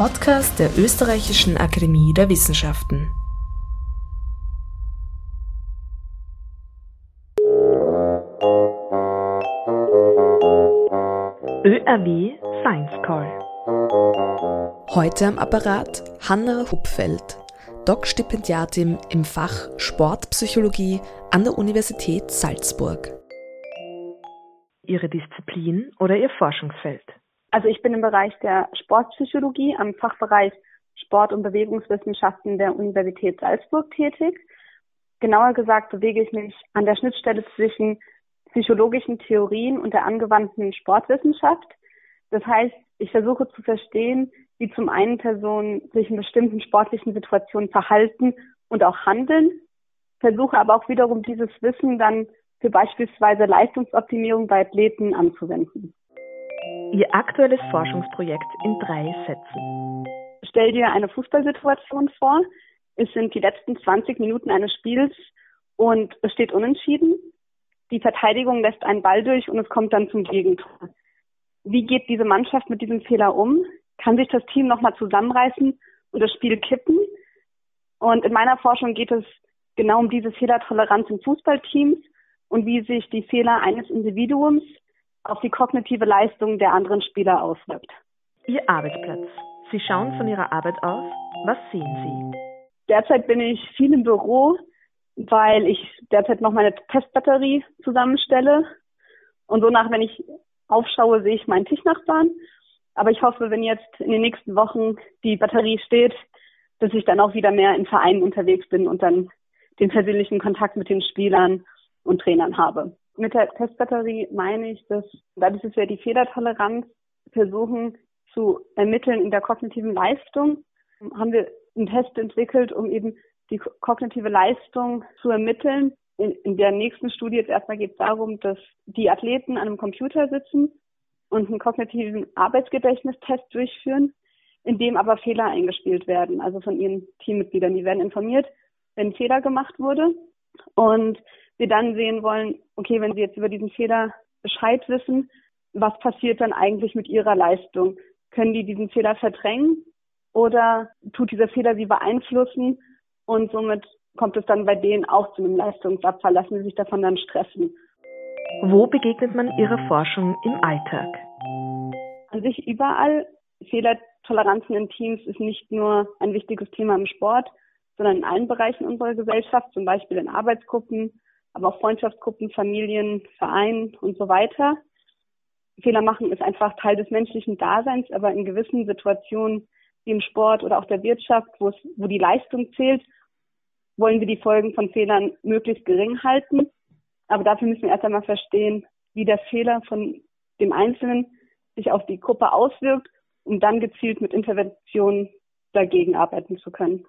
Podcast der Österreichischen Akademie der Wissenschaften. ÖRW Science Call. Heute am Apparat Hanna Hupfeld, Doc-Stipendiatin im Fach Sportpsychologie an der Universität Salzburg. Ihre Disziplin oder Ihr Forschungsfeld? Also ich bin im Bereich der Sportpsychologie am Fachbereich Sport- und Bewegungswissenschaften der Universität Salzburg tätig. Genauer gesagt bewege ich mich an der Schnittstelle zwischen psychologischen Theorien und der angewandten Sportwissenschaft. Das heißt, ich versuche zu verstehen, wie zum einen Personen sich in bestimmten sportlichen Situationen verhalten und auch handeln, versuche aber auch wiederum dieses Wissen dann für beispielsweise Leistungsoptimierung bei Athleten anzuwenden. Ihr aktuelles Forschungsprojekt in drei Sätzen. Stell dir eine Fußballsituation vor. Es sind die letzten 20 Minuten eines Spiels und es steht unentschieden. Die Verteidigung lässt einen Ball durch und es kommt dann zum Gegentor. Wie geht diese Mannschaft mit diesem Fehler um? Kann sich das Team nochmal zusammenreißen und das Spiel kippen? Und in meiner Forschung geht es genau um diese Fehlertoleranz in Fußballteams und wie sich die Fehler eines Individuums auf die kognitive Leistung der anderen Spieler auswirkt. Ihr Arbeitsplatz. Sie schauen von Ihrer Arbeit aus. Was sehen Sie? Derzeit bin ich viel im Büro, weil ich derzeit noch meine Testbatterie zusammenstelle. Und so nach, wenn ich aufschaue, sehe ich meinen Tischnachbarn. Aber ich hoffe, wenn jetzt in den nächsten Wochen die Batterie steht, dass ich dann auch wieder mehr in Vereinen unterwegs bin und dann den persönlichen Kontakt mit den Spielern und Trainern habe. Mit der Testbatterie meine ich, dass dadurch, dass wir die Fehlertoleranz versuchen zu ermitteln in der kognitiven Leistung, haben wir einen Test entwickelt, um eben die kognitive Leistung zu ermitteln. In, in der nächsten Studie jetzt erstmal geht es darum, dass die Athleten an einem Computer sitzen und einen kognitiven Arbeitsgedächtnistest durchführen, in dem aber Fehler eingespielt werden, also von ihren Teammitgliedern. Die werden informiert, wenn ein Fehler gemacht wurde. Und wir dann sehen wollen, okay, wenn Sie jetzt über diesen Fehler Bescheid wissen, was passiert dann eigentlich mit Ihrer Leistung? Können die diesen Fehler verdrängen oder tut dieser Fehler Sie beeinflussen und somit kommt es dann bei denen auch zu einem Leistungsabfall? Lassen Sie sich davon dann stressen? Wo begegnet man Ihrer Forschung im Alltag? An sich überall. Fehlertoleranzen in Teams ist nicht nur ein wichtiges Thema im Sport, sondern in allen Bereichen unserer Gesellschaft, zum Beispiel in Arbeitsgruppen, aber auch Freundschaftsgruppen, Familien, Vereinen und so weiter. Fehler machen ist einfach Teil des menschlichen Daseins, aber in gewissen Situationen wie im Sport oder auch der Wirtschaft, wo, es, wo die Leistung zählt, wollen wir die Folgen von Fehlern möglichst gering halten. Aber dafür müssen wir erst einmal verstehen, wie der Fehler von dem Einzelnen sich auf die Gruppe auswirkt, um dann gezielt mit Interventionen dagegen arbeiten zu können.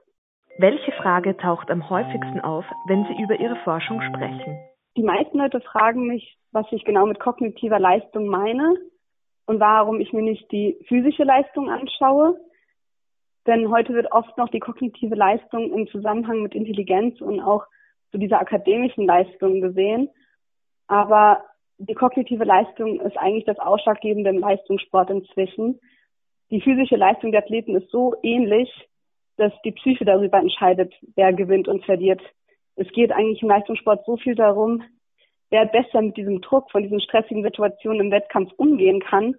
Welche Frage taucht am häufigsten auf, wenn Sie über Ihre Forschung sprechen? Die meisten Leute fragen mich, was ich genau mit kognitiver Leistung meine und warum ich mir nicht die physische Leistung anschaue. Denn heute wird oft noch die kognitive Leistung im Zusammenhang mit Intelligenz und auch zu dieser akademischen Leistung gesehen. Aber die kognitive Leistung ist eigentlich das Ausschlaggebende im Leistungssport inzwischen. Die physische Leistung der Athleten ist so ähnlich, dass die Psyche darüber entscheidet, wer gewinnt und verliert. Es geht eigentlich im Leistungssport so viel darum, wer besser mit diesem Druck von diesen stressigen Situationen im Wettkampf umgehen kann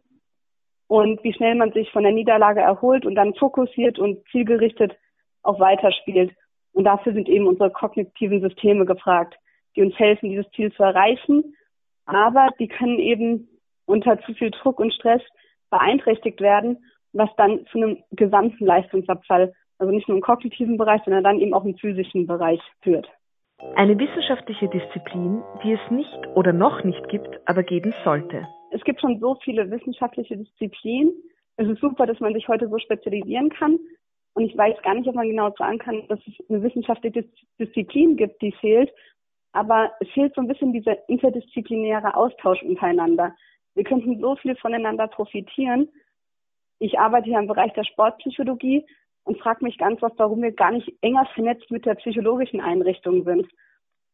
und wie schnell man sich von der Niederlage erholt und dann fokussiert und zielgerichtet auch weiterspielt. Und dafür sind eben unsere kognitiven Systeme gefragt, die uns helfen, dieses Ziel zu erreichen. Aber die können eben unter zu viel Druck und Stress beeinträchtigt werden, was dann zu einem gesamten Leistungsabfall also nicht nur im kognitiven Bereich, sondern dann eben auch im physischen Bereich führt. Eine wissenschaftliche Disziplin, die es nicht oder noch nicht gibt, aber geben sollte. Es gibt schon so viele wissenschaftliche Disziplinen. Es ist super, dass man sich heute so spezialisieren kann. Und ich weiß gar nicht, ob man genau sagen kann, dass es eine wissenschaftliche Disziplin gibt, die fehlt. Aber es fehlt so ein bisschen dieser interdisziplinäre Austausch untereinander. Wir könnten so viel voneinander profitieren. Ich arbeite hier im Bereich der Sportpsychologie und frage mich ganz oft, warum wir gar nicht enger vernetzt mit der psychologischen Einrichtung sind.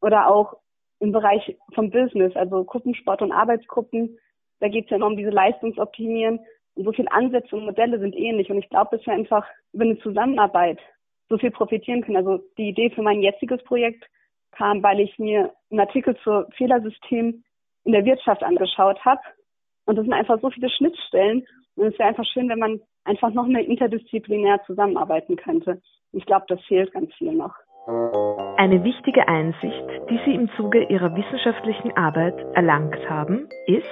Oder auch im Bereich vom Business, also Gruppensport und Arbeitsgruppen. Da geht es ja immer um diese Leistungsoptimieren. Und so viele Ansätze und Modelle sind ähnlich. Und ich glaube, dass wir einfach über eine Zusammenarbeit so viel profitieren können. Also die Idee für mein jetziges Projekt kam, weil ich mir einen Artikel zur Fehlersystem in der Wirtschaft angeschaut habe. Und das sind einfach so viele Schnittstellen. Und es wäre einfach schön, wenn man einfach noch mehr interdisziplinär zusammenarbeiten könnte. Ich glaube, das fehlt ganz viel noch. Eine wichtige Einsicht, die Sie im Zuge Ihrer wissenschaftlichen Arbeit erlangt haben, ist?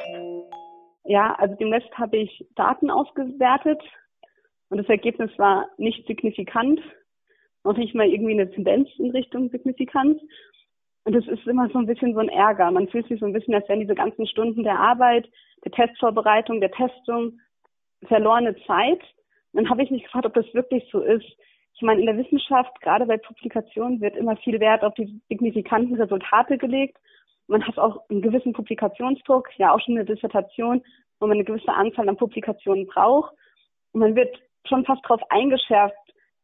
Ja, also demnächst habe ich Daten ausgewertet und das Ergebnis war nicht signifikant, noch nicht mal irgendwie eine Tendenz in Richtung Signifikanz. Und es ist immer so ein bisschen so ein Ärger. Man fühlt sich so ein bisschen, als wären diese ganzen Stunden der Arbeit, der Testvorbereitung, der Testung verlorene Zeit. Dann habe ich mich gefragt, ob das wirklich so ist. Ich meine, in der Wissenschaft, gerade bei Publikationen, wird immer viel Wert auf die signifikanten Resultate gelegt. Man hat auch einen gewissen Publikationsdruck, ja auch schon eine Dissertation, wo man eine gewisse Anzahl an Publikationen braucht. Und man wird schon fast darauf eingeschärft,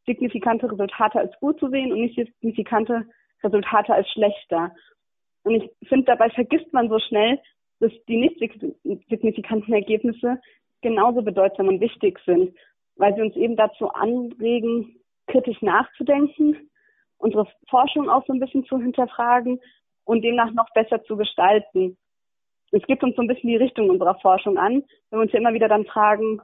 signifikante Resultate als gut zu sehen und nicht signifikante Resultate als schlechter. Und ich finde, dabei vergisst man so schnell, dass die nicht signifikanten Ergebnisse genauso bedeutsam und wichtig sind, weil sie uns eben dazu anregen, kritisch nachzudenken, unsere Forschung auch so ein bisschen zu hinterfragen und demnach noch besser zu gestalten. Es gibt uns so ein bisschen die Richtung unserer Forschung an, wenn wir uns ja immer wieder dann fragen,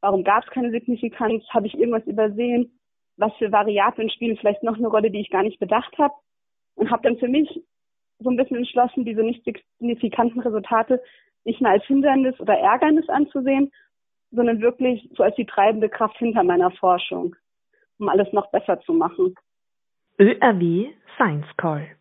warum gab es keine Signifikanz, habe ich irgendwas übersehen, was für Variablen spielen vielleicht noch eine Rolle, die ich gar nicht bedacht habe und habe dann für mich so ein bisschen entschlossen, diese nicht signifikanten Resultate nicht mehr als Hindernis oder Ärgernis anzusehen, sondern wirklich so als die treibende Kraft hinter meiner Forschung, um alles noch besser zu machen. ÖRW Science Call